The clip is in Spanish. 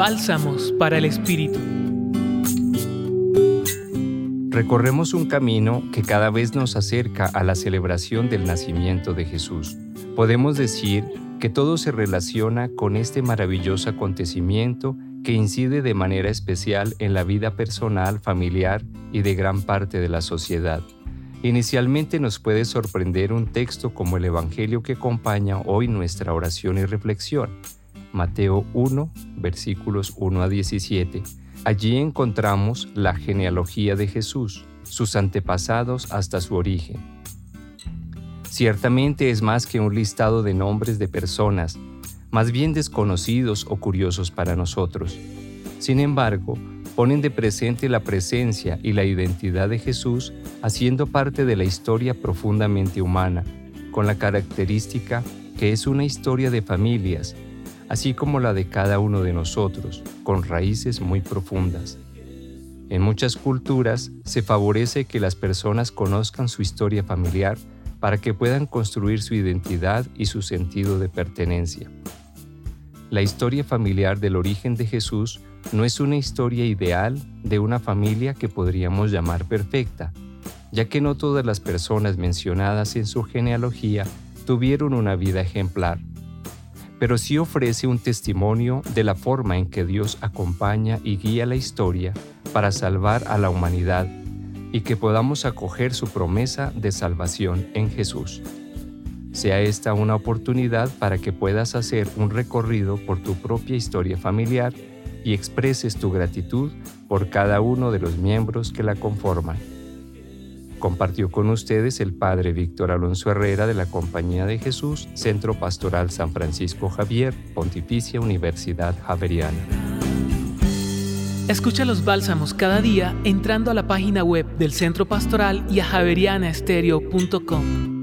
Bálsamos para el Espíritu. Recorremos un camino que cada vez nos acerca a la celebración del nacimiento de Jesús. Podemos decir que todo se relaciona con este maravilloso acontecimiento que incide de manera especial en la vida personal, familiar y de gran parte de la sociedad. Inicialmente nos puede sorprender un texto como el Evangelio que acompaña hoy nuestra oración y reflexión, Mateo 1, versículos 1 a 17. Allí encontramos la genealogía de Jesús, sus antepasados hasta su origen. Ciertamente es más que un listado de nombres de personas, más bien desconocidos o curiosos para nosotros. Sin embargo, ponen de presente la presencia y la identidad de Jesús haciendo parte de la historia profundamente humana, con la característica que es una historia de familias, así como la de cada uno de nosotros, con raíces muy profundas. En muchas culturas se favorece que las personas conozcan su historia familiar para que puedan construir su identidad y su sentido de pertenencia. La historia familiar del origen de Jesús no es una historia ideal de una familia que podríamos llamar perfecta, ya que no todas las personas mencionadas en su genealogía tuvieron una vida ejemplar, pero sí ofrece un testimonio de la forma en que Dios acompaña y guía la historia para salvar a la humanidad y que podamos acoger su promesa de salvación en Jesús. Sea esta una oportunidad para que puedas hacer un recorrido por tu propia historia familiar y expreses tu gratitud por cada uno de los miembros que la conforman. Compartió con ustedes el Padre Víctor Alonso Herrera de la Compañía de Jesús, Centro Pastoral San Francisco Javier, Pontificia Universidad Javeriana. Escucha los bálsamos cada día entrando a la página web del Centro Pastoral y a javerianaestereo.com.